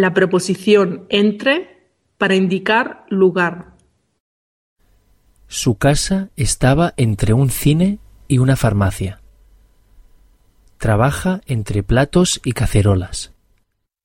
la preposición entre para indicar lugar. Su casa estaba entre un cine y una farmacia. Trabaja entre platos y cacerolas.